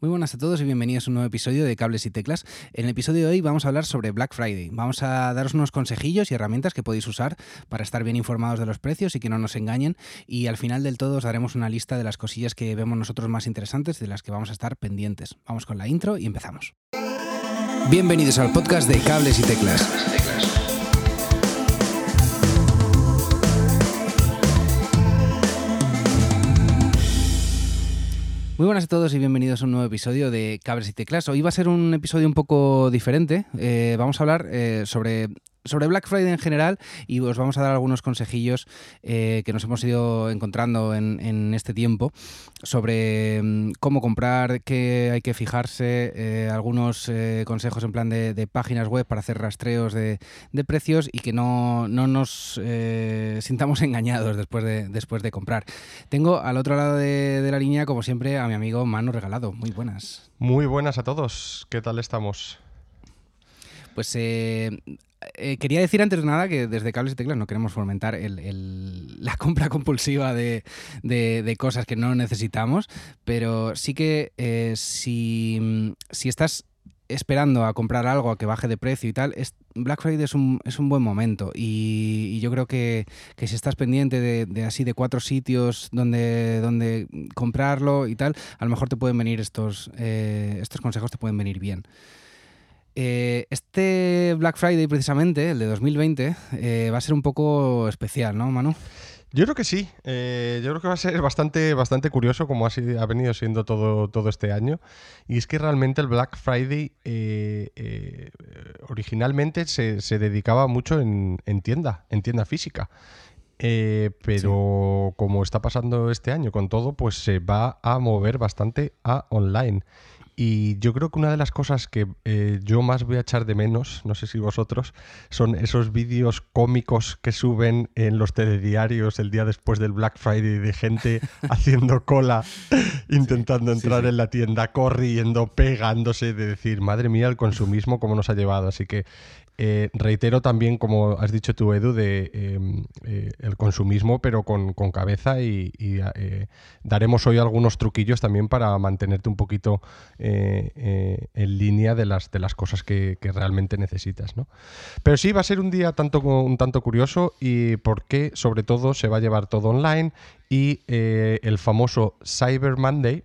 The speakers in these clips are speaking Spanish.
Muy buenas a todos y bienvenidos a un nuevo episodio de Cables y Teclas. En el episodio de hoy vamos a hablar sobre Black Friday. Vamos a daros unos consejillos y herramientas que podéis usar para estar bien informados de los precios y que no nos engañen. Y al final del todo os daremos una lista de las cosillas que vemos nosotros más interesantes de las que vamos a estar pendientes. Vamos con la intro y empezamos. Bienvenidos al podcast de Cables y Teclas. Muy buenas a todos y bienvenidos a un nuevo episodio de Cables y Teclas. Hoy va a ser un episodio un poco diferente. Eh, vamos a hablar eh, sobre sobre Black Friday en general y os vamos a dar algunos consejillos eh, que nos hemos ido encontrando en, este tiempo sobre mm, cómo comprar, qué hay que fijarse, eh, algunos eh, consejos en plan de, páginas web para hacer rastreos de, precios y que no, nos sintamos engañados después de, después de comprar. Tengo al otro lado de, de la línea, como siempre, a mi amigo Mano Regalado. Muy buenas. Muy buenas a todos. ¿Qué tal estamos? Pues eh, eh, quería decir antes de nada que desde Cables y Teclas no queremos fomentar la compra compulsiva de, cosas que no necesitamos, pero sí que eh, si, estás esperando a comprar algo a que baje de precio y tal, Black Friday es un, buen momento y, yo creo que, si estás pendiente de, así de cuatro sitios donde, donde comprarlo y tal, a lo mejor te pueden venir estos, estos consejos, te pueden venir bien. Eh, este Black Friday, precisamente, el de 2020, eh, va a ser un poco especial, ¿no, Manu? Yo creo que sí. Eh, yo creo que va a ser bastante, bastante curioso, como ha, ha, venido siendo todo, todo este año. Y es que realmente el Black Friday originalmente se, dedicaba mucho en, tienda, en tienda física. pero como está pasando este año con todo, pues se va a mover bastante a online. Y yo creo que una de las cosas que eh, yo más voy a echar de menos, no sé si vosotros, son esos vídeos cómicos que suben en los telediarios el día después del Black Friday de gente haciendo cola, intentando entrar en la tienda, corriendo, pegándose, de decir, madre mía, el consumismo cómo nos ha llevado. Así que eh, reitero también, como has dicho tú, Edu, de em, eh, el consumismo, pero con, cabeza y, eh, daremos hoy algunos truquillos también para mantenerte un poquito en línea de las, de las cosas que, realmente necesitas. ¿no? Pero sí, va a ser un día tanto, un tanto curioso y porque sobre todo se va a llevar todo online y el famoso Cyber Monday,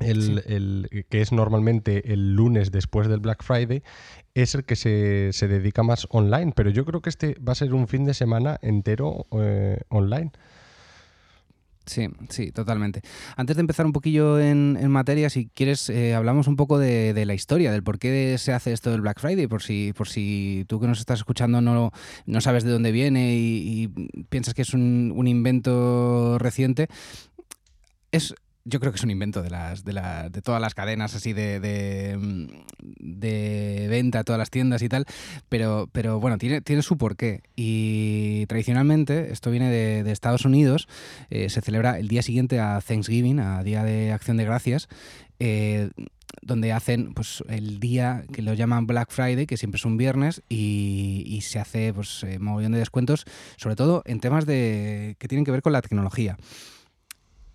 el, que es normalmente el lunes después del Black Friday, es el que se, se, dedica más online. Pero yo creo que este va a ser un fin de semana entero eh, online. Sí, sí, totalmente. Antes de empezar un poquillo en, materia, si quieres, eh, hablamos un poco de, la historia, del por qué se hace esto del Black Friday, por si, por si tú que nos estás escuchando no, no sabes de dónde viene y, piensas que es un, un invento reciente. Es, yo creo que es un invento de las de, la, de todas las cadenas así de, de, venta, todas las tiendas y tal, pero, pero bueno, tiene, tiene su porqué. Y tradicionalmente, esto viene de, Estados Unidos, eh, se celebra el día siguiente a Thanksgiving, a Día de Acción de Gracias, eh, donde hacen pues el día que lo llaman Black Friday, que siempre es un viernes, y, se hace pues eh, montón de descuentos, sobre todo en temas de que tienen que ver con la tecnología.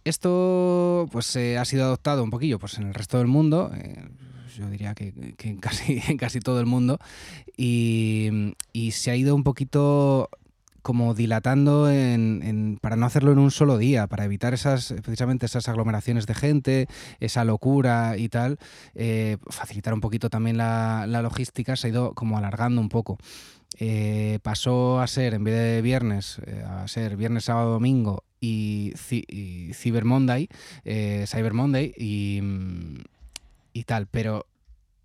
Esto pues eh, ha sido adoptado un poquillo pues, en el resto del mundo, eh, yo diría que, en, casi, casi todo el mundo, y, se ha ido un poquito como dilatando en, para no hacerlo en un solo día, para evitar esas precisamente esas aglomeraciones de gente, esa locura y tal, eh, facilitar un poquito también la, la, logística, se ha ido como alargando un poco. pasó a ser, en vez de viernes, a ser viernes, sábado, domingo y, Cyber Monday, eh, Cyber Monday y, y tal, pero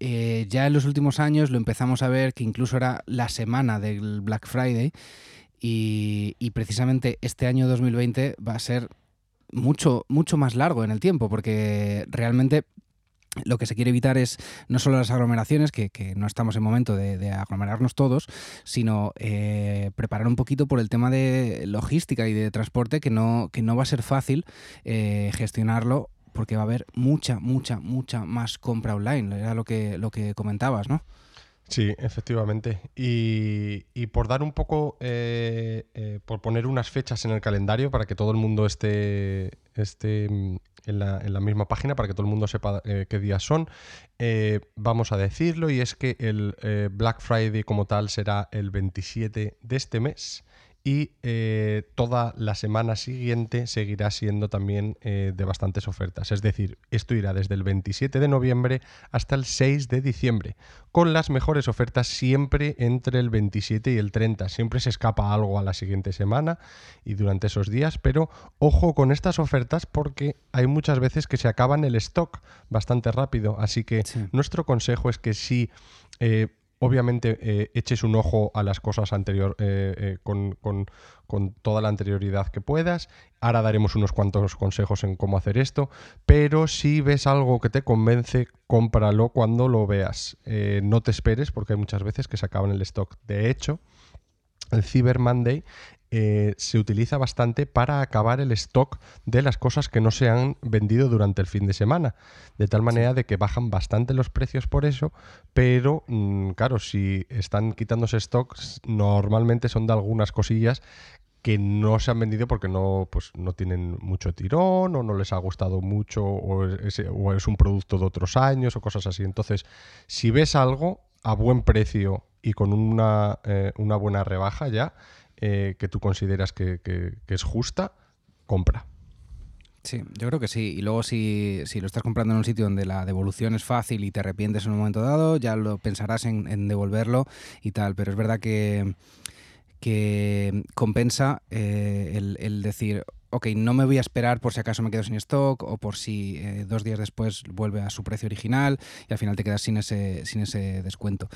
eh, ya en los últimos años lo empezamos a ver que incluso era la semana del Black Friday y, y, precisamente este año 2020 va a ser mucho, mucho más largo en el tiempo porque realmente lo que se quiere evitar es no solo las aglomeraciones, que, no estamos en momento de, aglomerarnos todos, sino eh, preparar un poquito por el tema de logística y de transporte, que no, que no va a ser fácil eh, gestionarlo porque va a haber mucha, mucha, mucha más compra online. Era lo que, lo que comentabas, ¿no? Sí, efectivamente. Y, por dar un poco, eh, eh, por poner unas fechas en el calendario para que todo el mundo esté, esté mm, en, la, misma página, para que todo el mundo sepa eh, qué días son, vamos a decirlo, y es que el Black Friday como tal será el 27 de este mes y eh, toda la semana siguiente seguirá siendo también eh, de bastantes ofertas. Es decir, esto irá desde el 27 de noviembre hasta el 6 de diciembre, con las mejores ofertas siempre entre el 27 y el 30. Siempre se escapa algo a la siguiente semana y durante esos días, pero ojo con estas ofertas porque hay muchas veces que se acaban el stock bastante rápido. Así que nuestro consejo es que si eh, obviamente eh, eches un ojo a las cosas anterior eh, eh, con, toda la anterioridad que puedas. Ahora daremos unos cuantos consejos en cómo hacer esto, pero si ves algo que te convence, cómpralo cuando lo veas. no te esperes porque hay muchas veces que se acaban el stock. De hecho, el Cyber Monday eh, se utiliza bastante para acabar el stock de las cosas que no se han vendido durante el fin de semana. De tal manera de que bajan bastante los precios por eso, pero mm, claro, si están quitándose stocks, normalmente son de algunas cosillas que no se han vendido porque no, pues, no tienen mucho tirón o no les ha gustado mucho o es, o es un producto de otros años o cosas así. Entonces, si ves algo a buen precio y con una, eh, una buena rebaja ya, eh, que tú consideras que, es justa, compra. Sí, yo creo que sí. Y luego si, lo estás comprando en un sitio donde la devolución es fácil y te arrepientes en un momento dado, ya lo pensarás en, devolverlo y tal. Pero es verdad que, que compensa eh, el, decir, ok, no me voy a esperar por si acaso me quedo sin stock o por si eh, dos días después vuelve a su precio original y al final te quedas sin ese, sin ese descuento.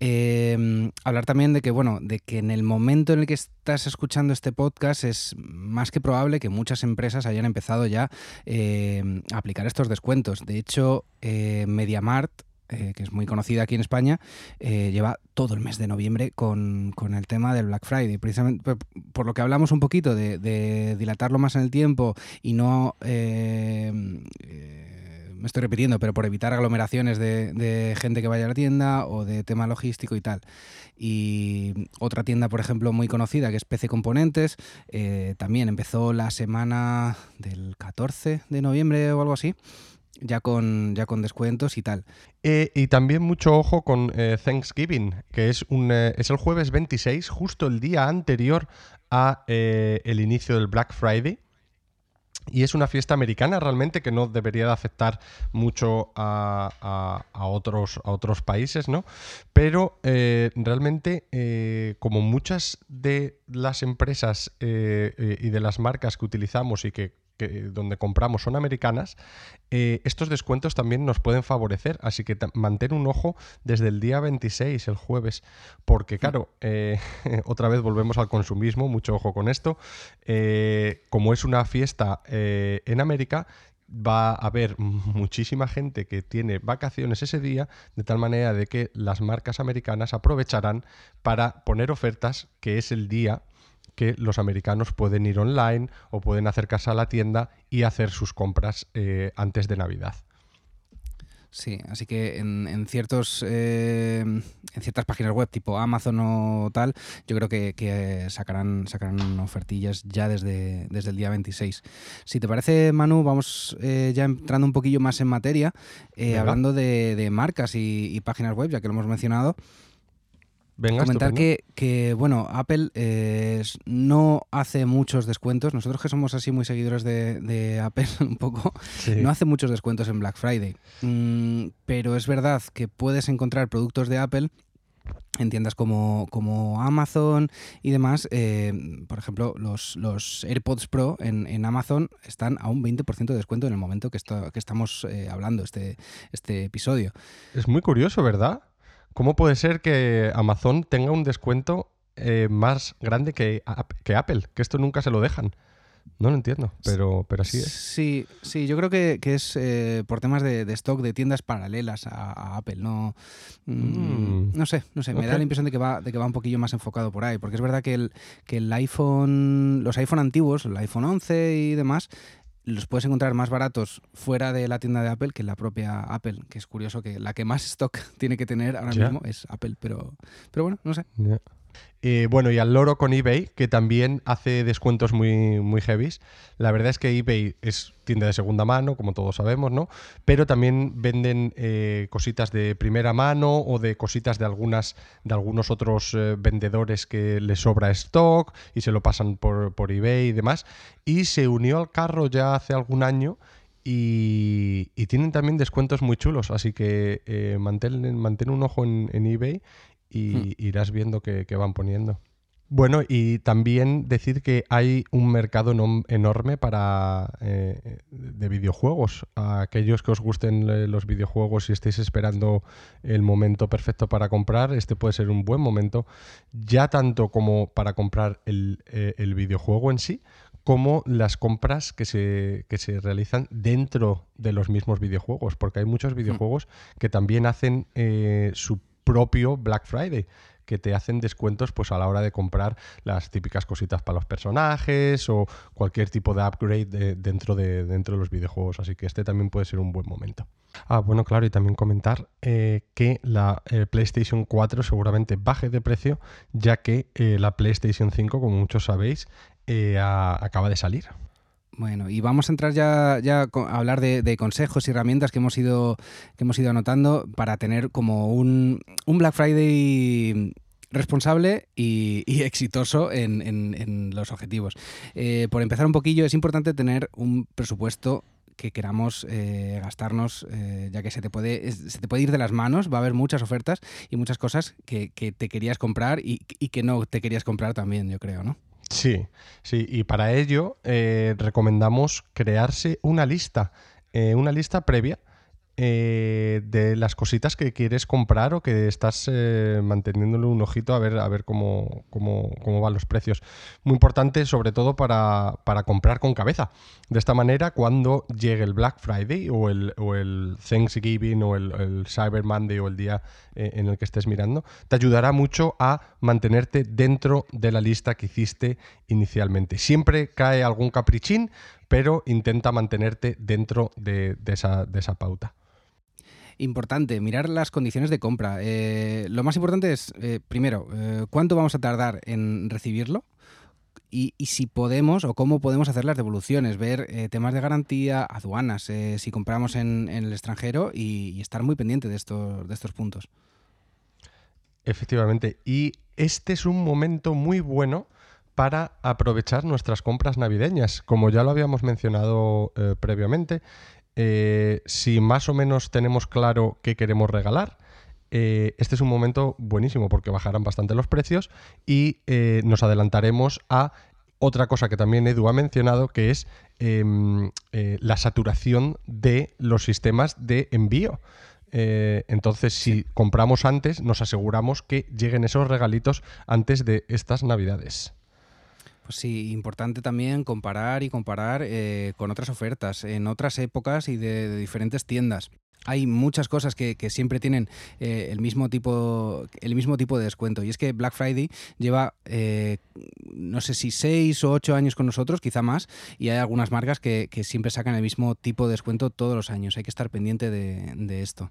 Em, hablar también de que, bueno, de que en el momento en el que estás escuchando este podcast es más que probable que muchas empresas hayan empezado ya em, a aplicar estos descuentos. De hecho, eh, MediaMart eh, que es muy conocida aquí en España, eh, lleva todo el mes de noviembre con, el tema del Black Friday. Precisamente por, lo que hablamos un poquito de, dilatarlo más en el tiempo y no me estoy repitiendo, pero por evitar aglomeraciones de, gente que vaya a la tienda o de tema logístico y tal. Y otra tienda, por ejemplo, muy conocida, que es PC Componentes, eh, también empezó la semana del 14 de noviembre o algo así ya con, ya con descuentos y tal. Eh, y también mucho ojo con eh, Thanksgiving, que es, un, es el jueves 26, justo el día anterior a el inicio del Black Friday. Y es una fiesta americana realmente que no debería de afectar mucho a, otros, a otros países, ¿no? Pero eh, realmente, eh, como muchas de las empresas eh, y de las marcas que utilizamos y que donde compramos son americanas, eh, estos descuentos también nos pueden favorecer. Así que mantén un ojo desde el día 26, el jueves, porque claro, eh, otra vez volvemos al consumismo, mucho ojo con esto. Eh, como es una fiesta en América, va a haber muchísima gente que tiene vacaciones ese día, de tal manera de que las marcas americanas aprovecharán para poner ofertas, que es el día que los americanos pueden ir online o pueden acercarse a la tienda y hacer sus compras eh, antes de Navidad. Sí, así que en, ciertos eh, en ciertas páginas web tipo Amazon o tal, yo creo que, sacarán, sacarán ofertillas ya desde, desde el día 26. Si te parece, Manu, vamos eh, ya entrando un poquillo más en materia, hablando de, marcas y, páginas web, ya que lo hemos mencionado. Venga, comentar que, bueno, Apple eh, no hace muchos descuentos. Nosotros que somos así muy seguidores de, Apple un poco, no hace muchos descuentos en Black Friday. Mm, pero es verdad que puedes encontrar productos de Apple en tiendas como, como Amazon y demás. Eh, por ejemplo, los, los AirPods Pro en, Amazon están a un 20% de descuento en el momento que, que estamos eh, hablando este, este episodio. Es muy curioso, ¿verdad? ¿Cómo puede ser que Amazon tenga un descuento eh, más grande que, que, Apple? Que esto nunca se lo dejan. No lo entiendo, pero, pero así es. Sí, sí, yo creo que, es eh, por temas de, stock de tiendas paralelas a, Apple. No, mm, mm. no sé, no sé. Me da la impresión de que, va, de que va un poquillo más enfocado por ahí. Porque es verdad que el, que el iPhone, los iPhone antiguos, el iPhone 11 y demás, los puedes encontrar más baratos fuera de la tienda de Apple que en la propia Apple, que es curioso que la que más stock tiene que tener ahora mismo es Apple, pero, pero bueno, no sé. Eh, bueno, y al loro con eBay, que también hace descuentos muy, muy heavies. La verdad es que eBay es tienda de segunda mano, como todos sabemos, ¿no? Pero también venden eh, cositas de primera mano o de cositas de algunas de algunos otros eh, vendedores que les sobra stock y se lo pasan por, por eBay y demás. Y se unió al carro ya hace algún año y, tienen también descuentos muy chulos, así que mantén, mantén, un ojo en, en eBay y hmm. irás viendo que, van poniendo. Bueno, y también decir que hay un mercado enorme para eh, de videojuegos. A aquellos que os gusten eh, los videojuegos y estéis esperando el momento perfecto para comprar, este puede ser un buen momento, ya tanto como para comprar el, eh, videojuego en sí, como las compras que se, que se, realizan dentro de los mismos videojuegos, porque hay muchos hmm. videojuegos que también hacen su propio Black Friday que te hacen descuentos pues a la hora de comprar las típicas cositas para los personajes o cualquier tipo de upgrade dentro, de, dentro de los videojuegos. Así que este también puede ser un buen momento. Ah, bueno, claro, y también comentar eh, que la eh, PlayStation 4 seguramente baje de precio, ya que eh, la PlayStation 5, como muchos sabéis, acaba de salir. Bueno, y vamos a entrar ya, a hablar de, consejos y herramientas que hemos ido, que hemos ido anotando para tener como un, Black Friday responsable y, exitoso en, los objetivos. Eh, por empezar un poquillo, es importante tener un presupuesto que queramos eh, gastarnos, eh, ya que se te, puede, se te puede ir de las manos, va a haber muchas ofertas y muchas cosas que, te querías comprar y, y que no te querías comprar también, yo creo, ¿no? Sí, sí, y para ello eh, recomendamos crearse una lista, eh, una lista previa eh, de las cositas que quieres comprar o que estás eh, manteniéndole un ojito a ver, a ver cómo, cómo, van los precios. Muy importante, sobre todo para, comprar con cabeza. De esta manera, cuando llegue el Black Friday o el, o el Thanksgiving o el, Cyber Monday o el día eh, en el que estés mirando, te ayudará mucho a mantenerte dentro de la lista que hiciste inicialmente. Siempre cae algún caprichín, pero intenta mantenerte dentro de, esa, de esa pauta importante, mirar las condiciones de compra. Eh, lo más importante es, eh, primero, eh, cuánto vamos a tardar en recibirlo. Y, si podemos o cómo podemos hacer las devoluciones, ver temas de garantía, aduanas, si compramos en, el extranjero y, estar muy pendiente de estos, de estos puntos. Efectivamente, y este es un momento muy bueno para aprovechar nuestras compras navideñas. Como ya lo habíamos mencionado previamente, eh, si más o menos tenemos claro qué queremos regalar, eh, este es un momento buenísimo porque bajarán bastante los precios y eh, nos adelantaremos a otra cosa que también Edu ha mencionado, que es em, la saturación de los sistemas de envío. entonces, si compramos antes, nos aseguramos que lleguen esos regalitos antes de estas navidades. Pues sí, importante también comparar y comparar eh, con otras ofertas en otras épocas y de, diferentes tiendas hay muchas cosas que, siempre tienen eh, el, mismo tipo, el mismo tipo de descuento. Y es que Black Friday lleva, eh, no sé si seis o ocho años con nosotros, quizá más, y hay algunas marcas que, siempre sacan el mismo tipo de descuento todos los años. Hay que estar pendiente de esto.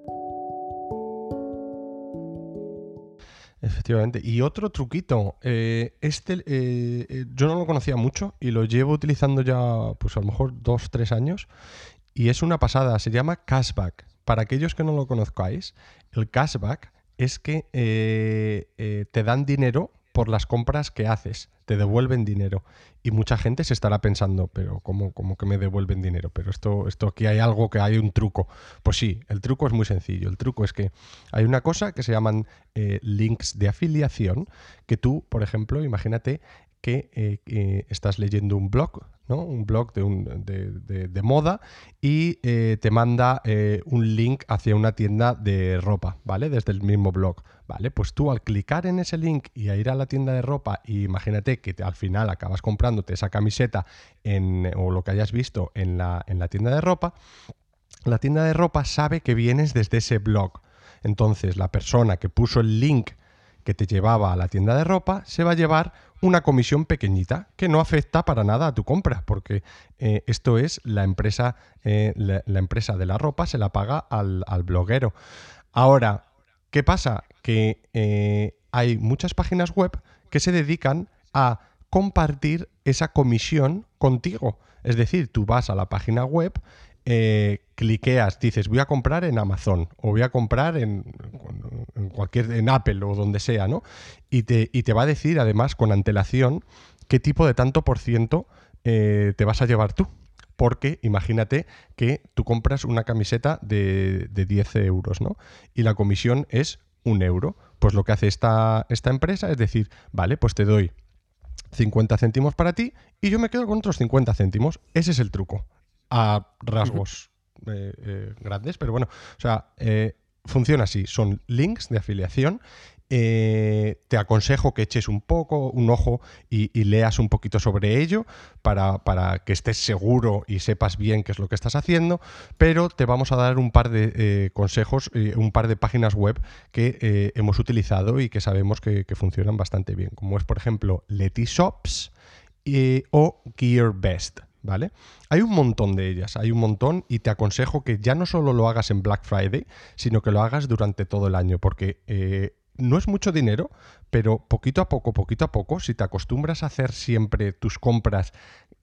Efectivamente. Y otro truquito, eh, este eh, eh, yo no lo conocía mucho y lo llevo utilizando ya pues a lo mejor dos, tres años y es una pasada, se llama cashback. Para aquellos que no lo conozcáis, el cashback es que te dan dinero por las compras que haces, te devuelven dinero. Y mucha gente se estará pensando, pero ¿cómo, cómo que me devuelven dinero? Pero esto, esto aquí hay algo que hay un truco. Pues sí, el truco es muy sencillo. El truco es que hay una cosa que se llaman eh, links de afiliación, que tú, por ejemplo, imagínate que eh, estás leyendo un blog ¿no? Un blog de, moda y eh, te manda eh, un link hacia una tienda de ropa, ¿vale? Desde el mismo blog, ¿vale? Pues tú al clicar en ese link y a ir a la tienda de ropa y imagínate que al final acabas comprándote esa camiseta en, o lo que hayas visto en la, en la tienda de ropa, la tienda de ropa sabe que vienes desde ese blog. Entonces la persona que puso el link que te llevaba a la tienda de ropa se va a llevar una comisión pequeñita que no afecta para nada a tu compra, porque eh, esto es la empresa, eh, la, empresa de la ropa se la paga al, bloguero. Ahora, ¿qué pasa? Que eh, hay muchas páginas web que se dedican a compartir esa comisión contigo. Es decir, tú vas a la página web, eh, cliqueas, dices voy a comprar en Amazon o voy a comprar en, cualquier en Apple o donde sea, ¿no? Y te, te, va a decir además con antelación qué tipo de tanto por ciento eh, te vas a llevar tú. Porque imagínate que tú compras una camiseta de, de 10 euros, ¿no? Y la comisión es un euro. Pues lo que hace esta, esta empresa es decir, vale, pues te doy 50 céntimos para ti y yo me quedo con otros 50 céntimos. Ese es el truco a rasgos eh, eh, grandes, pero bueno, o sea, eh, funciona así, son links de afiliación. te aconsejo que eches un poco, un ojo y, leas un poquito sobre ello para, para, que estés seguro y sepas bien qué es lo que estás haciendo, pero te vamos a dar un par de consejos, un par de páginas web que hemos utilizado y que sabemos que, funcionan bastante bien, como es por ejemplo Letyshops o GearBest. ¿Vale? Hay un montón de ellas, hay un montón y te aconsejo que ya no solo lo hagas en Black Friday, sino que lo hagas durante todo el año, porque eh, no es mucho dinero, pero poquito a poco, poquito a poco, si te acostumbras a hacer siempre tus compras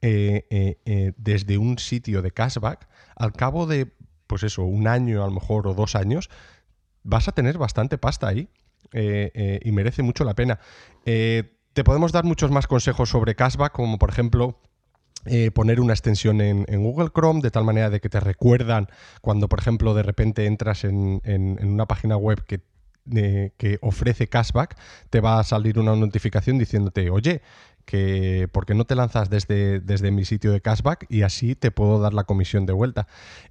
eh, eh, desde un sitio de cashback, al cabo de, pues eso, un año a lo mejor o dos años, vas a tener bastante pasta ahí y merece mucho la pena. te podemos dar muchos más consejos sobre cashback, como por ejemplo eh, poner una extensión en, Google Chrome de tal manera de que te recuerdan cuando, por ejemplo, de repente entras en, una página web que, eh, que, ofrece cashback, te va a salir una notificación diciéndote, oye, que porque no te lanzas desde, desde mi sitio de cashback y así te puedo dar la comisión de vuelta.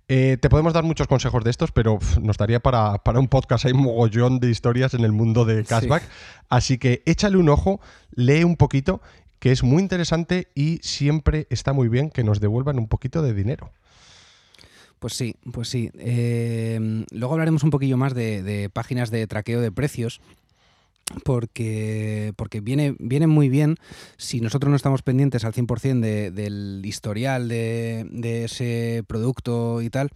Eh, te podemos dar muchos consejos de estos, pero nos daría para, un podcast, hay un mogollón de historias en el mundo de cashback, así que échale un ojo, lee un poquito que es muy interesante y siempre está muy bien que nos devuelvan un poquito de dinero. Pues sí, pues sí. Eh, luego hablaremos un poquillo más de, páginas de traqueo de precios. Porque, porque viene, viene muy bien si nosotros no estamos pendientes al 100% del historial de ese producto y tal,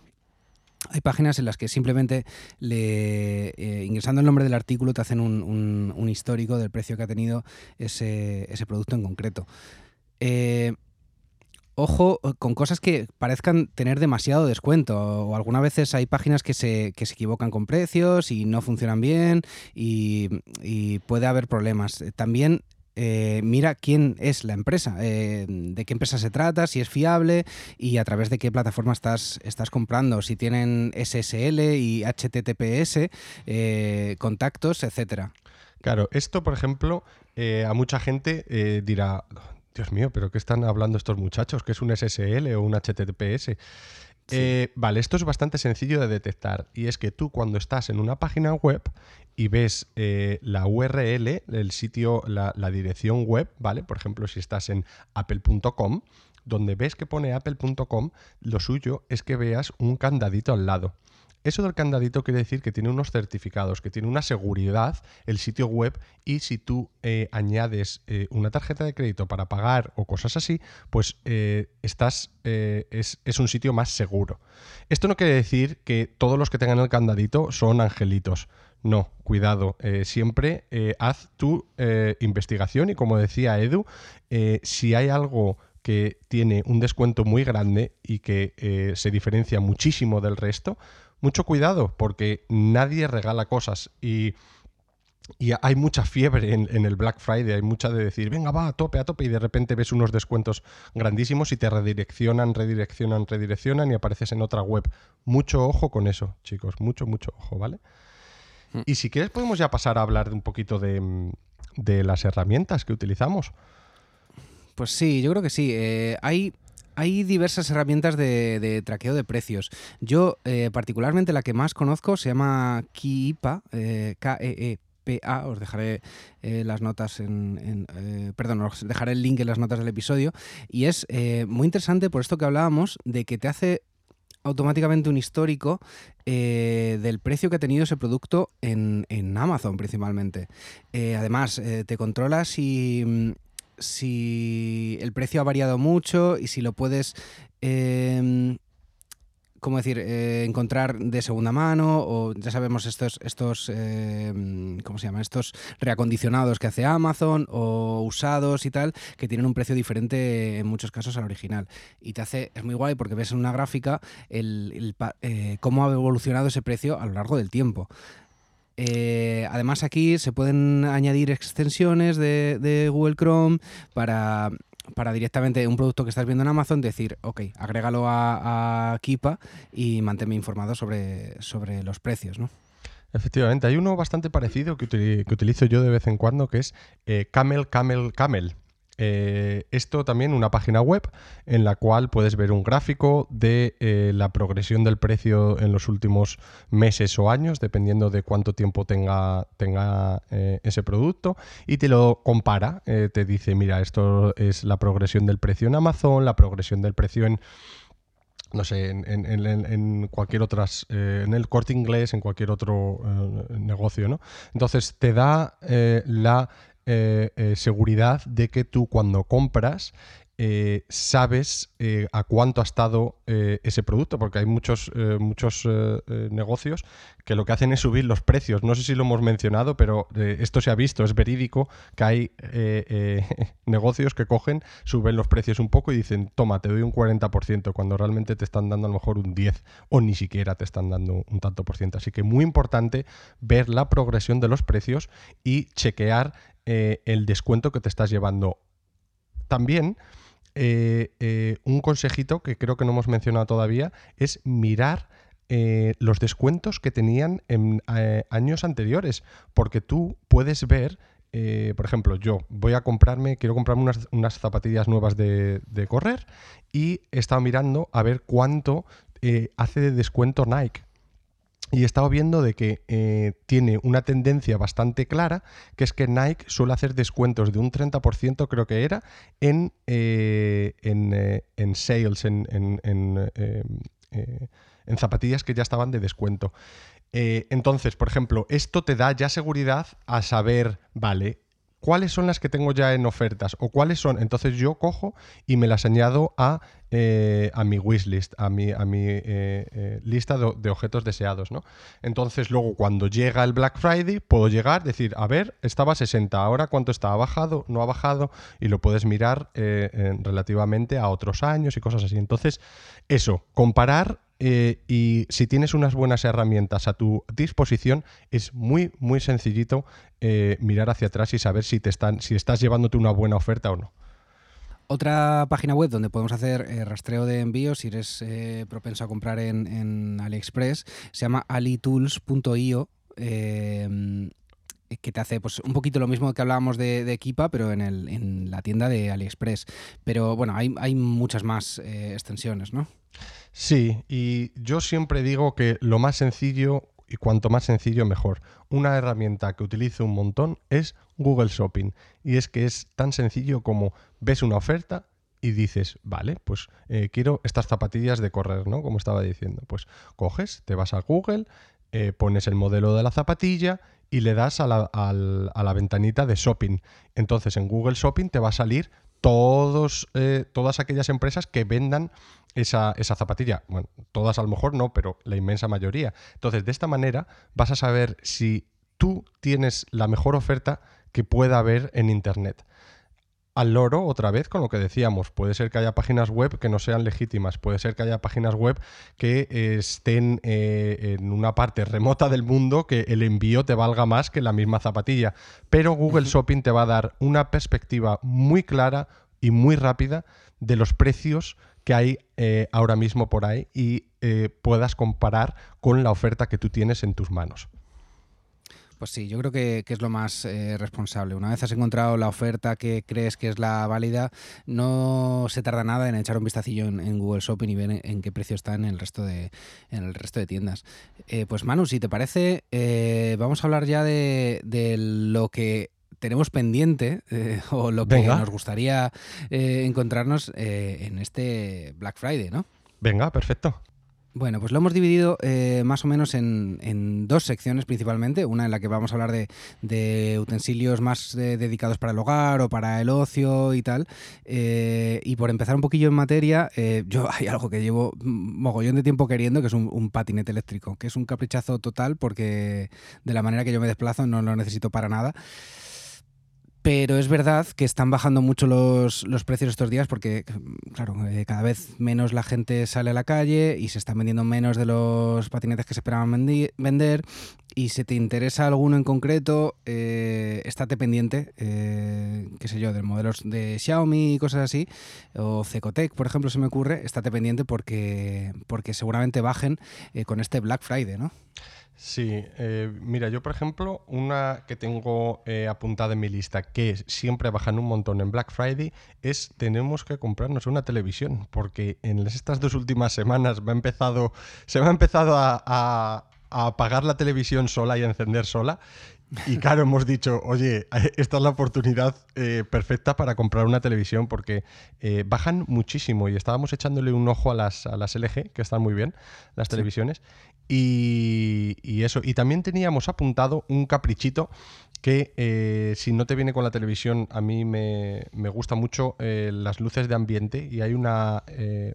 hay páginas en las que simplemente le, eh, ingresando el nombre del artículo te hacen un, histórico del precio que ha tenido ese, producto en concreto. Eh, ojo con cosas que parezcan tener demasiado descuento. O algunas veces hay páginas que se, que se equivocan con precios y no funcionan bien y puede haber problemas. También eh, mira quién es la empresa, eh, de qué empresa se trata, si es fiable y a través de qué plataforma estás, estás comprando, si tienen SSL y HTTPS, eh, contactos, etcétera. Claro, esto, por ejemplo, a mucha gente dirá, Dios mío, pero ¿qué están hablando estos muchachos? ¿Qué es un SSL o un HTTPS? Eh, vale, esto es bastante sencillo de detectar y es que tú cuando estás en una página web y ves eh, la URL, el sitio, la, la, dirección web, ¿vale? Por ejemplo, si estás en apple.com, donde ves que pone apple.com, lo suyo es que veas un candadito al lado. Eso del candadito quiere decir que tiene unos certificados, que tiene una seguridad el sitio web y si tú eh, añades eh, una tarjeta de crédito para pagar o cosas así, pues eh, estás, es, es, un sitio más seguro. Esto no quiere decir que todos los que tengan el candadito son angelitos. No, cuidado. siempre haz tu investigación y como decía Edu, si hay algo que tiene un descuento muy grande y que se diferencia muchísimo del resto, mucho cuidado porque nadie regala cosas y, hay mucha fiebre en, el Black Friday, hay mucha de decir, venga, va, a tope, a tope, y de repente ves unos descuentos grandísimos y te redireccionan, redireccionan, redireccionan y apareces en otra web. Mucho ojo con eso, chicos, mucho, mucho ojo, ¿vale? Mm. Y si quieres podemos ya pasar a hablar un poquito de, las herramientas que utilizamos. Pues sí, yo creo que sí. Eh, hay hay diversas herramientas de, traqueo de precios. Yo, eh, particularmente, la que más conozco se llama Kiipa, eh, K-E-E-P-A. Os dejaré eh, las notas en. perdón, os dejaré el link en las notas del episodio. Y es muy interesante por esto que hablábamos de que te hace automáticamente un histórico del precio que ha tenido ese producto en, en Amazon principalmente. además, te controla si mm, si el precio ha variado mucho y si lo puedes... Eh, ¿cómo decir? Eh, encontrar de segunda mano o ya sabemos estos, estos em, ¿cómo se llama? Estos reacondicionados que hace Amazon o usados y tal, que tienen un precio diferente en muchos casos al original. Y te hace, es muy guay porque ves en una gráfica el, eh, cómo ha evolucionado ese precio a lo largo del tiempo. Eh, además aquí se pueden añadir extensiones de, Google Chrome para, para directamente un producto que estás viendo en Amazon decir, ok, agrégalo a, a Kipa y manténme informado sobre, sobre los precios, ¿no? Efectivamente, hay uno bastante parecido que, utilizo yo de vez en cuando que es eh, Camel, Camel, Camel. Eh, esto también una página web en la cual puedes ver un gráfico de eh, la progresión del precio en los últimos meses o años, dependiendo de cuánto tiempo tenga, tenga eh, ese producto, y te lo compara. te dice, mira, esto es la progresión del precio en Amazon, la progresión del precio en no sé, en, en, cualquier otras, en el corte inglés, en cualquier otro negocio, ¿no? Entonces te da la eh, eh, seguridad de que tú cuando compras eh, sabes a cuánto ha estado ese producto, porque hay muchos, muchos negocios que lo que hacen es subir los precios. No sé si lo hemos mencionado, pero esto se ha visto, es verídico, que hay negocios que cogen, suben los precios un poco y dicen, toma, te doy un 40%, cuando realmente te están dando a lo mejor un 10% o ni siquiera te están dando un tanto por ciento. Así que muy importante ver la progresión de los precios y chequear eh, el descuento que te estás llevando. También eh, eh, un consejito que creo que no hemos mencionado todavía es mirar los descuentos que tenían en años anteriores, porque tú puedes ver por ejemplo, yo voy a comprarme, quiero comprarme unas, zapatillas nuevas de, correr y he estado mirando a ver cuánto hace de descuento Nike. Y he estado viendo de que eh, tiene una tendencia bastante clara, que es que Nike suele hacer descuentos de un 30%, creo que era, en, eh, eh, en, sales, en, en, zapatillas que ya estaban de descuento. entonces, por ejemplo, esto te da ya seguridad a saber, vale, cuáles son las que tengo ya en ofertas o cuáles son. Entonces yo cojo y me las añado a, eh, a mi wishlist, a mi, a mi eh, eh, lista de, objetos deseados. ¿no? Entonces luego cuando llega el Black Friday puedo llegar, decir, a ver, estaba 60, ahora cuánto está, ha bajado, no ha bajado y lo puedes mirar relativamente a otros años y cosas así. Entonces eso, comparar eh, y si tienes unas buenas herramientas a tu disposición, es muy, muy sencillito eh, mirar hacia atrás y saber si, te están, si estás llevándote una buena oferta o no. Otra página web donde podemos hacer eh, rastreo de envíos si eres propenso a comprar en, AliExpress se llama alitools.io que te hace pues, un poquito lo mismo que hablábamos de, de Kipa, pero en, el, en, la tienda de AliExpress. Pero bueno, hay, hay muchas más extensiones, ¿no? Sí, y yo siempre digo que lo más sencillo y cuanto más sencillo mejor. Una herramienta que utilizo un montón es Google Shopping. Y es que es tan sencillo como ves una oferta y dices, vale, pues eh, quiero estas zapatillas de correr, ¿no? Como estaba diciendo. Pues coges, te vas a Google, eh, pones el modelo de la zapatilla y le das a la, a la ventanita de shopping. Entonces en Google Shopping te va a salir todos, eh, todas aquellas empresas que vendan esa, esa, zapatilla. Bueno, todas a lo mejor no, pero la inmensa mayoría. Entonces, de esta manera vas a saber si tú tienes la mejor oferta que pueda haber en Internet al loro otra vez con lo que decíamos. Puede ser que haya páginas web que no sean legítimas, puede ser que haya páginas web que estén eh, en una parte remota del mundo que el envío te valga más que la misma zapatilla. Pero Google Shopping te va a dar una perspectiva muy clara y muy rápida de los precios que hay eh, ahora mismo por ahí y eh, puedas comparar con la oferta que tú tienes en tus manos. Pues sí, yo creo que, es lo más eh, responsable. Una vez has encontrado la oferta que crees que es la válida, no se tarda nada en echar un vistacillo en, Google Shopping y ver en, qué precio está en el resto de, en el resto de tiendas. Eh, pues Manu, si te parece, eh, vamos a hablar ya de, lo que tenemos pendiente o lo que nos gustaría encontrarnos en este Black Friday, ¿no? Venga, perfecto. Bueno, pues lo hemos dividido eh, más o menos en, dos secciones principalmente. Una en la que vamos a hablar de, utensilios más eh, dedicados para el hogar o para el ocio y tal. Eh, y por empezar un poquillo en materia, yo hay algo que llevo mogollón de tiempo queriendo, que es un, un, patinete eléctrico, que es un caprichazo total porque de la manera que yo me desplazo no lo necesito para nada. Pero es verdad que están bajando mucho los, precios estos días porque, claro, eh, cada vez menos la gente sale a la calle y se están vendiendo menos de los patinetes que se esperaban vender. Y si te interesa alguno en concreto, eh, estate pendiente, eh, qué sé yo, de modelos de Xiaomi y cosas así, o Cecotec, por ejemplo, se me ocurre, estate pendiente porque, porque seguramente bajen con este Black Friday, ¿no? Sí, eh, mira, yo por ejemplo, una que tengo eh, apuntada en mi lista que siempre bajan un montón en Black Friday es tenemos que comprarnos una televisión, porque en estas dos últimas semanas me ha empezado, se me ha empezado a, a apagar la televisión sola y encender sola y claro, hemos dicho, oye, esta es la oportunidad eh, perfecta para comprar una televisión porque eh, bajan muchísimo y estábamos echándole un ojo a las, a las LG, que están muy bien, las televisiones. Y, eso, y también teníamos apuntado un caprichito que eh, si no te viene con la televisión, a mí me, me gusta mucho las luces de ambiente. Y hay una,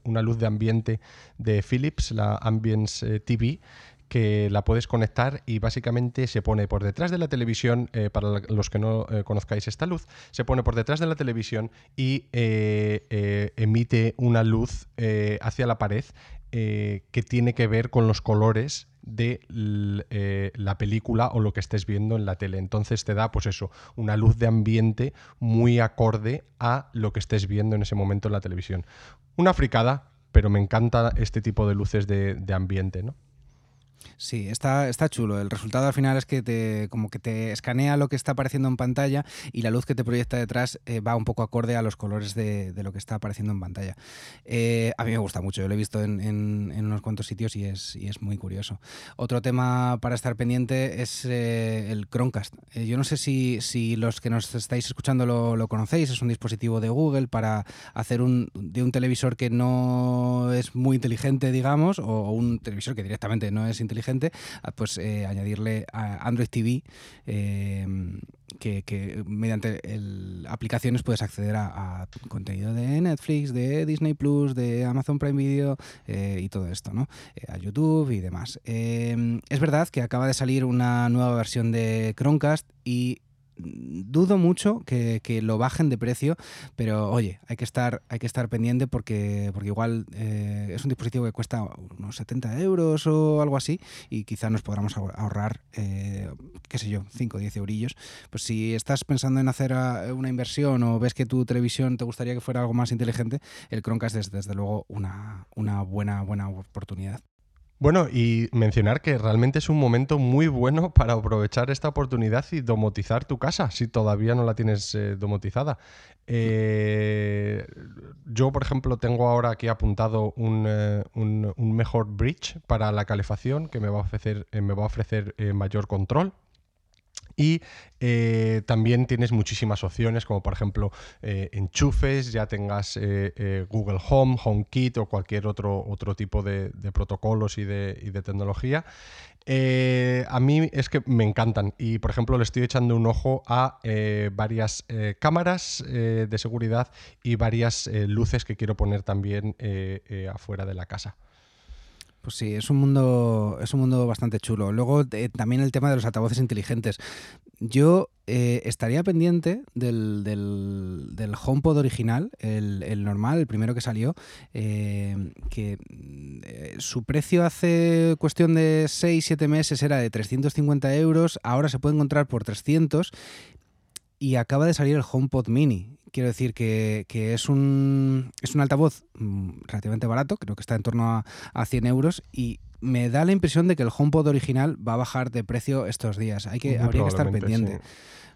una luz de ambiente de Philips, la Ambience TV que la puedes conectar y básicamente se pone por detrás de la televisión, eh, para los que no eh, conozcáis esta luz, se pone por detrás de la televisión y eh, emite una luz hacia la pared que tiene que ver con los colores de la película o lo que estés viendo en la tele. Entonces te da, pues eso, una luz de ambiente muy acorde a lo que estés viendo en ese momento en la televisión. Una fricada, pero me encanta este tipo de luces de, de ambiente, ¿no? Sí, está, está chulo. El resultado al final es que te, como que te escanea lo que está apareciendo en pantalla y la luz que te proyecta detrás eh, va un poco acorde a los colores de, lo que está apareciendo en pantalla. Eh, a mí me gusta mucho, yo lo he visto en, unos cuantos sitios y es, y es muy curioso. Otro tema para estar pendiente es eh, el Chromecast. yo no sé si, si, los que nos estáis escuchando lo, conocéis, es un dispositivo de Google para hacer un, de un televisor que no es muy inteligente, digamos, o un televisor que directamente no es inteligente inteligente, ah, pues eh, añadirle a Android TV em, que, mediante aplicaciones puedes acceder a, contenido de Netflix, de Disney Plus, de Amazon Prime Video eh, y todo esto, ¿no? Eh, a YouTube y demás. Em, es verdad que acaba de salir una nueva versión de Chromecast y dudo mucho que, lo bajen de precio, pero oye, hay que estar, hay que estar pendiente porque, porque igual eh, es un dispositivo que cuesta unos 70 euros o algo así y quizá nos podamos ahorrar, eh, qué sé yo, 5 o 10 eurillos. Pues si estás pensando en hacer ah, una inversión o ves que tu televisión te gustaría que fuera algo más inteligente, el Chromecast es desde luego una, una buena, buena oportunidad. Bueno, y mencionar que realmente es un momento muy bueno para aprovechar esta oportunidad y domotizar tu casa, si todavía no la tienes eh, domotizada. Eh, yo, por ejemplo, tengo ahora aquí apuntado eh, un, un, mejor bridge para la calefacción que me va a ofrecer, me va a ofrecer mayor control y eh, también tienes muchísimas opciones, como por ejemplo eh, enchufes, ya tengas eh, Google Home, HomeKit o cualquier otro, otro tipo de, protocolos y de, y de tecnología. a mí es que me encantan y por ejemplo le estoy echando un ojo a varias cámaras de seguridad y varias luces que quiero poner también afuera de la casa. Pues sí, es un mundo, es un mundo bastante chulo. Luego eh, también el tema de los altavoces inteligentes. Yo eh, estaría pendiente del, HomePod original, el, normal, el primero que salió, eh, que su precio hace cuestión de 6-7 meses era de 350 euros, ahora se puede encontrar por 300 y acaba de salir el HomePod Mini quiero decir que, es, un, es un altavoz mm, relativamente barato, creo que está en torno a, 100 euros y me da la impresión de que el HomePod original va a bajar de precio estos días. Hay que, habría que estar pendiente.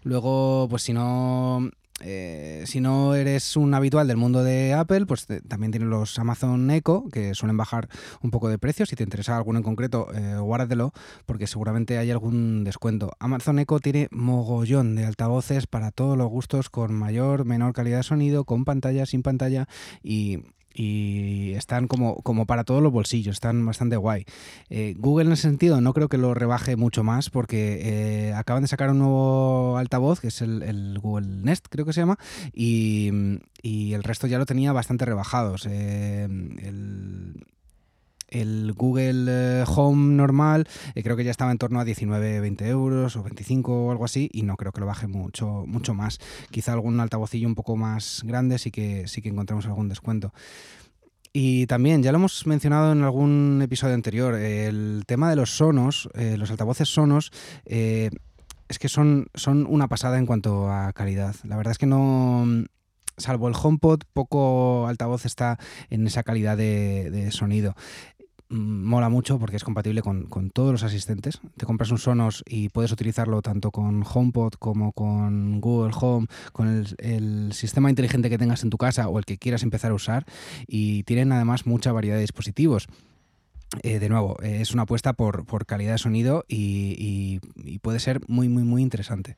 Luego, pues si no eh, si no eres un habitual del mundo de Apple, pues también tienes los Amazon Echo, que suelen bajar un poco de precio. Si te interesa alguno en concreto, eh, guárdatelo, porque seguramente hay algún descuento. Amazon Echo tiene mogollón de altavoces para todos los gustos, con mayor, menor calidad de sonido, con pantalla, sin pantalla y y están como, como para todos los bolsillos, están bastante guay. Eh, Google en ese sentido no creo que lo rebaje mucho más porque eh, acaban de sacar un nuevo altavoz que es el, Google Nest, creo que se llama, y, el resto ya lo tenía bastante rebajados. Eh, el, el Google eh, Home normal eh, creo que ya estaba en torno a 19, 20 euros o 25 o algo así y no creo que lo baje mucho, mucho más. Quizá algún altavocillo un poco más grande sí que, sí que encontramos algún descuento. Y también, ya lo hemos mencionado en algún episodio anterior, el tema de los sonos, eh, los altavoces sonos, es que son, son una pasada en cuanto a calidad. La verdad es que no, salvo el HomePod, poco altavoz está en esa calidad de, sonido. Mm, mola mucho porque es compatible con, todos los asistentes. Te compras un Sonos y puedes utilizarlo tanto con HomePod como con Google Home, con el, sistema inteligente que tengas en tu casa o el que quieras empezar a usar. Y tienen además mucha variedad de dispositivos. Eh, de nuevo, eh, es una apuesta por, calidad de sonido y, y puede ser muy, muy, muy interesante.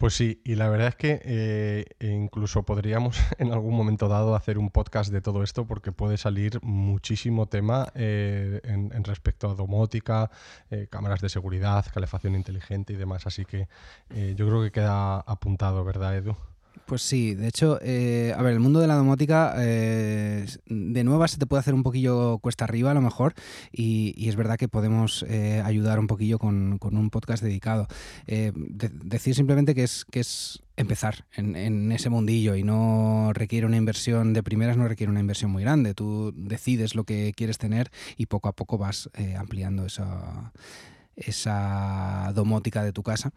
Pues sí, y la verdad es que eh, incluso podríamos en algún momento dado hacer un podcast de todo esto porque puede salir muchísimo tema eh, en, respecto a domótica, eh, cámaras de seguridad, calefacción inteligente y demás. Así que yo creo que queda apuntado, ¿verdad, Edu? Pues sí, de hecho, eh, a ver, el mundo de la domótica eh, de nueva se te puede hacer un poquillo cuesta arriba a lo mejor y, es verdad que podemos eh, ayudar un poquillo con, un podcast dedicado. decir simplemente que es, que es empezar en, ese mundillo y no requiere una inversión de primeras, no requiere una inversión muy grande. Tú decides lo que quieres tener y poco a poco vas ampliando esa esa domótica de tu casa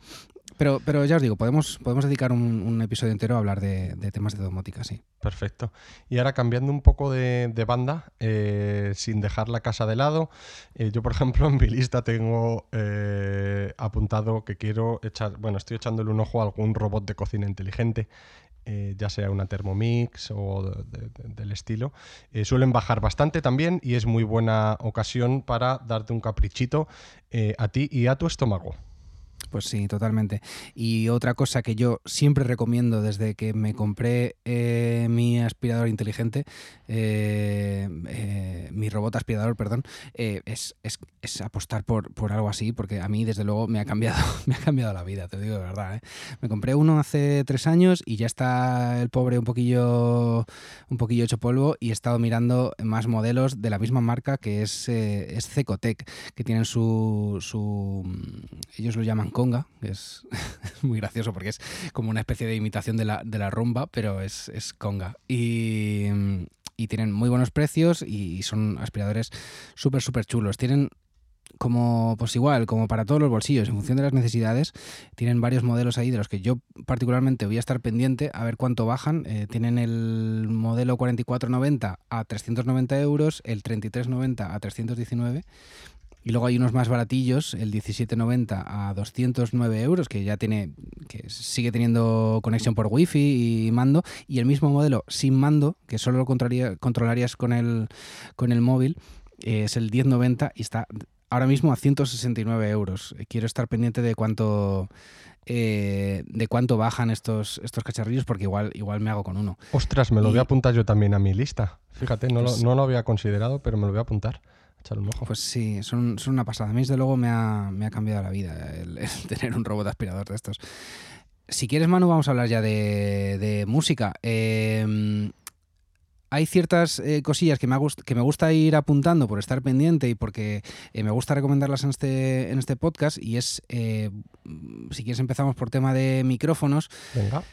pero, pero ya os digo, podemos, podemos dedicar un, episodio entero a hablar de, temas de domótica, sí. Perfecto. Y ahora cambiando un poco de, banda, eh, sin dejar la casa de lado, eh, yo por ejemplo en mi lista tengo eh, apuntado que quiero echar, bueno, estoy echándole un ojo a algún robot de cocina inteligente. ya sea una Thermomix o del estilo, suelen bajar bastante también y es muy buena ocasión para darte un caprichito a ti y a tu estómago. Pues sí, totalmente. Y otra cosa que yo siempre recomiendo desde que me compré eh, mi aspirador inteligente, eh, eh, mi robot aspirador, perdón, es, apostar por, por, algo así, porque a mí desde luego me ha cambiado, me ha cambiado la vida, te digo de verdad. Me compré uno hace tres años y ya está el pobre un poquillo, un poquillo hecho polvo y he estado mirando más modelos de la misma marca que es, es Cecotec, que tienen su, su ellos lo llaman que es, muy gracioso porque es como una especie de imitación de la, de la rumba, pero es, conga. Y, tienen muy buenos precios y son aspiradores súper, súper chulos. Tienen como pues igual, como para todos los bolsillos, en función de las necesidades, tienen varios modelos ahí de los que yo particularmente voy a estar pendiente a ver cuánto bajan. Eh, tienen el modelo 4490 a 390 euros, el 3390 a 319 y luego hay unos más baratillos, el 1790 a 209 euros, que ya tiene, que sigue teniendo conexión por wifi y mando, y el mismo modelo sin mando, que solo lo controlarías con el, con el móvil, es el 1090 y está ahora mismo a 169 euros. Quiero estar pendiente de cuánto eh, de cuánto bajan estos, estos cacharrillos, porque igual, igual me hago con uno. Ostras, me lo voy a apuntar yo también a mi lista. Fíjate, no, lo, pues no lo había considerado, pero me lo voy a apuntar. Pues sí, son, una pasada. A mí, desde luego, me ha, cambiado la vida el, tener un robot aspirador de estos. Si quieres, Manu, vamos a hablar ya de, música. Em, hay ciertas eh, cosillas que me, que me gusta ir apuntando por estar pendiente y porque eh, me gusta recomendarlas en este, en este podcast. Y es, eh, si quieres, empezamos por tema de micrófonos. Venga.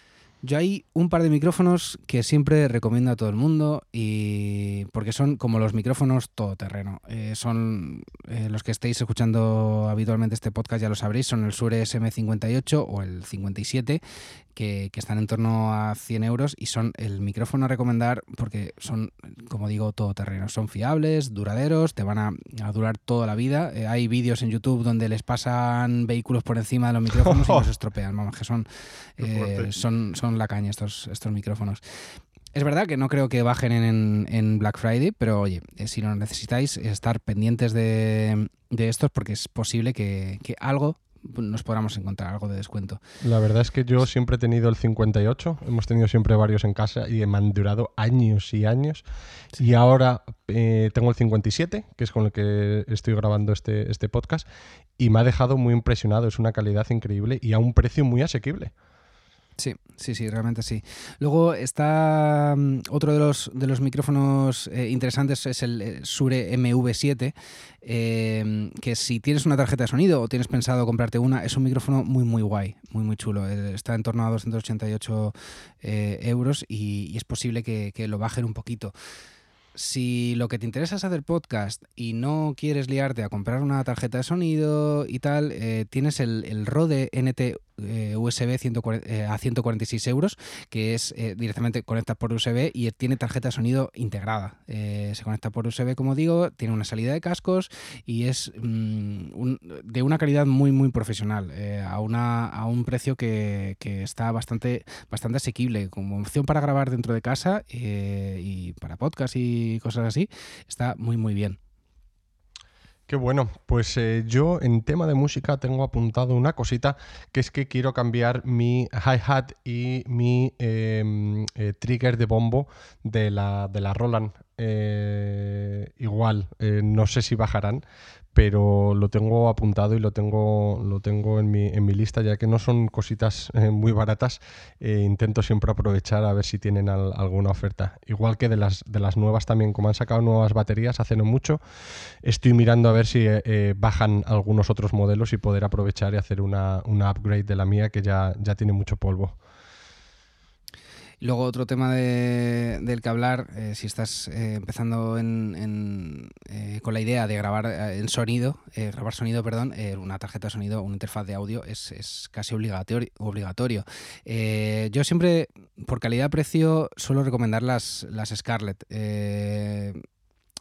Yo hay un par de micrófonos que siempre recomiendo a todo el mundo y porque son como los micrófonos todoterreno. Eh, son eh, los que estéis escuchando habitualmente este podcast ya lo sabréis, son el Shure SM58 o el 57 que, están en torno a 100 euros y son el micrófono a recomendar porque son, como digo, todoterreno. Son fiables, duraderos, te van a, durar toda la vida. Eh, hay vídeos en YouTube donde les pasan vehículos por encima de los micrófonos y los estropean. Vamos, que son, eh, son, son la caña estos, estos micrófonos. Es verdad que no creo que bajen en, Black Friday, pero oye, eh, si lo necesitáis, estar pendientes de, estos porque es posible que, algo nos podamos encontrar algo de descuento. La verdad es que yo siempre he tenido el 58, hemos tenido siempre varios en casa y me han durado años y años. Y ahora eh, tengo el 57, que es con el que estoy grabando este, este podcast, y me ha dejado muy impresionado. Es una calidad increíble y a un precio muy asequible. Sí, sí, sí, realmente sí. Luego está mm, otro de los, de los micrófonos eh, interesantes, es el eh, Sure MV7, eh, que si tienes una tarjeta de sonido o tienes pensado comprarte una, es un micrófono muy, muy guay, muy, muy chulo. está en torno a 288 euros y, es posible que, que lo bajen un poquito si lo que te interesa es hacer podcast y no quieres liarte a comprar una tarjeta de sonido y tal, tienes el, el Rode NT eh, USB eh, a 146 euros, que es eh, directamente conecta por USB y tiene tarjeta de sonido integrada. se conecta por USB, como digo, tiene una salida de cascos y es mm, de una calidad muy, muy profesional, a un precio que, que, está bastante, bastante asequible, como opción para grabar dentro de casa y para podcast y cosas así, está muy, muy bien. Qué bueno, pues eh, yo en tema de música tengo apuntado una cosita, que es que quiero cambiar mi hi-hat y mi em, eh, trigger de bombo de la, de la Roland. Eh, igual, no sé si bajarán, pero lo tengo apuntado y lo tengo, lo tengo en, mi, en mi lista, ya que no son cositas eh, muy baratas. Eh, intento siempre aprovechar a ver si tienen alguna oferta. Igual que de las, de las nuevas también, como han sacado nuevas baterías hace no mucho, estoy mirando a ver si eh, bajan algunos otros modelos y poder aprovechar y hacer una, una upgrade de la mía que ya, ya tiene mucho polvo. Luego otro tema del que hablar, eh, si estás eh, empezando eh, con la idea de grabar en sonido, grabar sonido, perdón, una tarjeta de sonido, una interfaz de audio es, casi obligatorio. obligatorio. yo siempre, por calidad-precio, suelo recomendar las, las Scarlett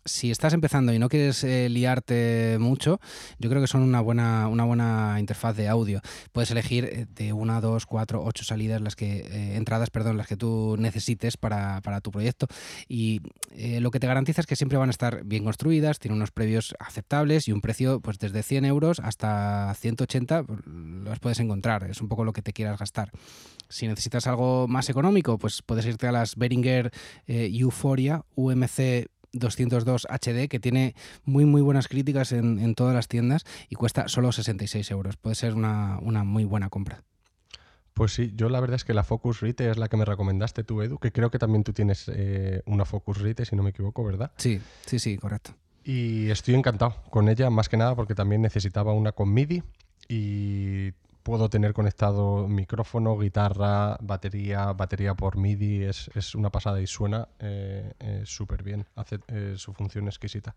si estás empezando y no quieres eh, liarte mucho, yo creo que son una buena, una buena interfaz de audio. Puedes elegir eh, de una, dos, cuatro, ocho salidas, las que, eh, entradas, perdón, las que tú necesites para, tu proyecto. Y lo que te garantiza es que siempre van a estar bien construidas, tienen unos previos aceptables y un precio, pues desde 100 euros hasta 180, pues, las puedes encontrar. Es un poco lo que te quieras gastar. Si necesitas algo más económico, pues puedes irte a las Behringer Euphoria UMC 202 HD que tiene muy muy buenas críticas en, todas las tiendas y cuesta solo 66 euros. Puede ser una, muy buena compra. Pues sí, yo la verdad es que la Focusrite es la que me recomendaste tú, Edu, que creo que también tú tienes eh, una Focusrite, si no me equivoco, ¿verdad? Sí, sí, sí, correcto. Y estoy encantado con ella, más que nada porque también necesitaba una con MIDI y puedo tener conectado micrófono, guitarra, batería, batería por MIDI, es, una pasada y suena eh, eh, súper bien, hace eh, su función exquisita.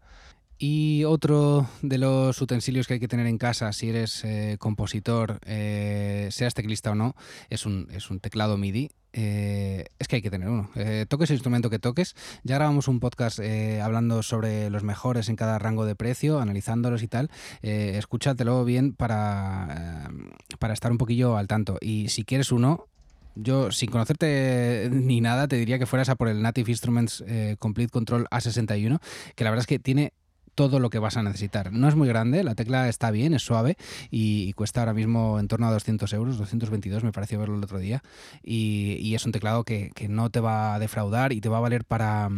Y otro de los utensilios que hay que tener en casa si eres compositor, seas teclista o no, es un, es un teclado MIDI eh, es que hay que tener uno. Eh, toques el instrumento que toques. Ya grabamos un podcast eh, hablando sobre los mejores en cada rango de precio, analizándolos y tal. escúchatelo bien para, para estar un poquillo al tanto. Y si quieres uno, yo, sin conocerte ni nada, te diría que fueras a por el Native Instruments Complete Control A61, que la verdad es que tiene todo lo que vas a necesitar. No es muy grande, la tecla está bien, es suave y, cuesta ahora mismo en torno a 200 euros, 222 me pareció verlo el otro día. Y, es un teclado que, no te va a defraudar y te va a valer para,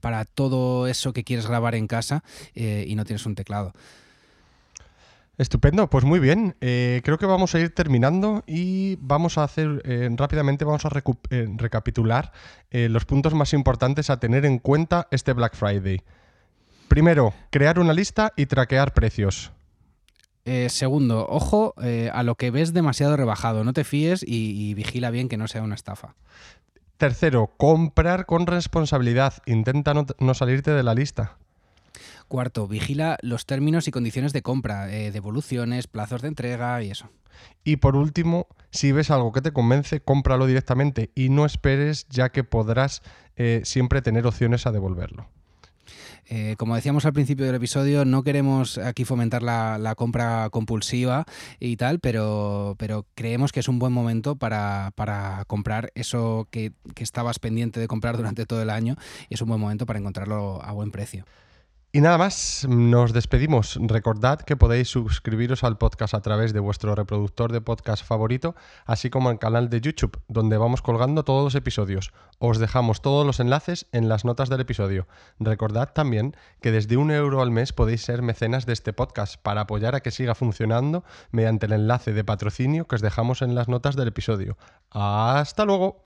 para todo eso que quieres grabar en casa eh, y no tienes un teclado. Estupendo, pues muy bien. Eh, creo que vamos a ir terminando y vamos a hacer eh, rápidamente, vamos a recapitular los puntos más importantes a tener en cuenta este Black Friday. Primero, crear una lista y traquear precios. Eh, segundo, ojo eh, a lo que ves demasiado rebajado. No te fíes y, vigila bien que no sea una estafa. Tercero, comprar con responsabilidad. Intenta no, salirte de la lista. Cuarto, vigila los términos y condiciones de compra, eh, devoluciones, plazos de entrega y eso. Y por último, si ves algo que te convence, cómpralo directamente y no esperes ya que podrás eh, siempre tener opciones a devolverlo. Eh, como decíamos al principio del episodio, no queremos aquí fomentar la, compra compulsiva y tal, pero, pero, creemos que es un buen momento para, comprar eso que, que estabas pendiente de comprar durante todo el año y es un buen momento para encontrarlo a buen precio. Y nada más, nos despedimos. Recordad que podéis suscribiros al podcast a través de vuestro reproductor de podcast favorito, así como al canal de YouTube, donde vamos colgando todos los episodios. Os dejamos todos los enlaces en las notas del episodio. Recordad también que desde un euro al mes podéis ser mecenas de este podcast para apoyar a que siga funcionando mediante el enlace de patrocinio que os dejamos en las notas del episodio. Hasta luego.